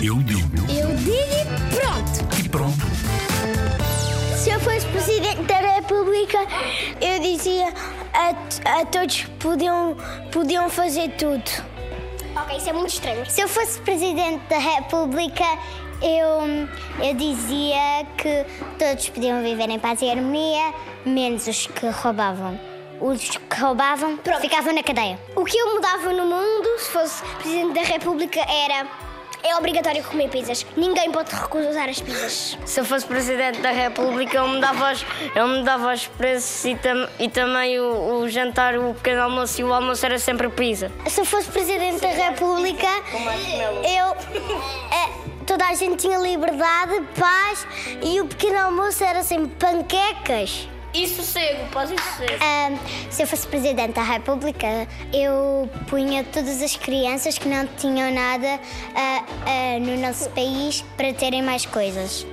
Eu digo. Eu digo e pronto. E pronto. Se eu fosse Presidente da República, eu dizia a, a todos que podiam, podiam fazer tudo. Ok, isso é muito estranho. Se eu fosse Presidente da República, eu, eu dizia que todos podiam viver em paz e harmonia, menos os que roubavam. Os que roubavam ficavam na cadeia. O que eu mudava no mundo, se fosse Presidente da República, era. É obrigatório comer pizzas. Ninguém pode recusar as pizzas. Se eu fosse Presidente da República, eu mudava os, eu mudava os preços e, tam, e também o, o jantar, o pequeno almoço e o almoço era sempre pizza. Se eu fosse Presidente da República, eu. eh, toda a gente tinha liberdade, paz e o pequeno almoço era sempre panquecas. E sossego, pode ir sossego. Ah, se eu fosse Presidente da República, eu punha todas as crianças que não tinham nada ah, ah, no nosso país para terem mais coisas.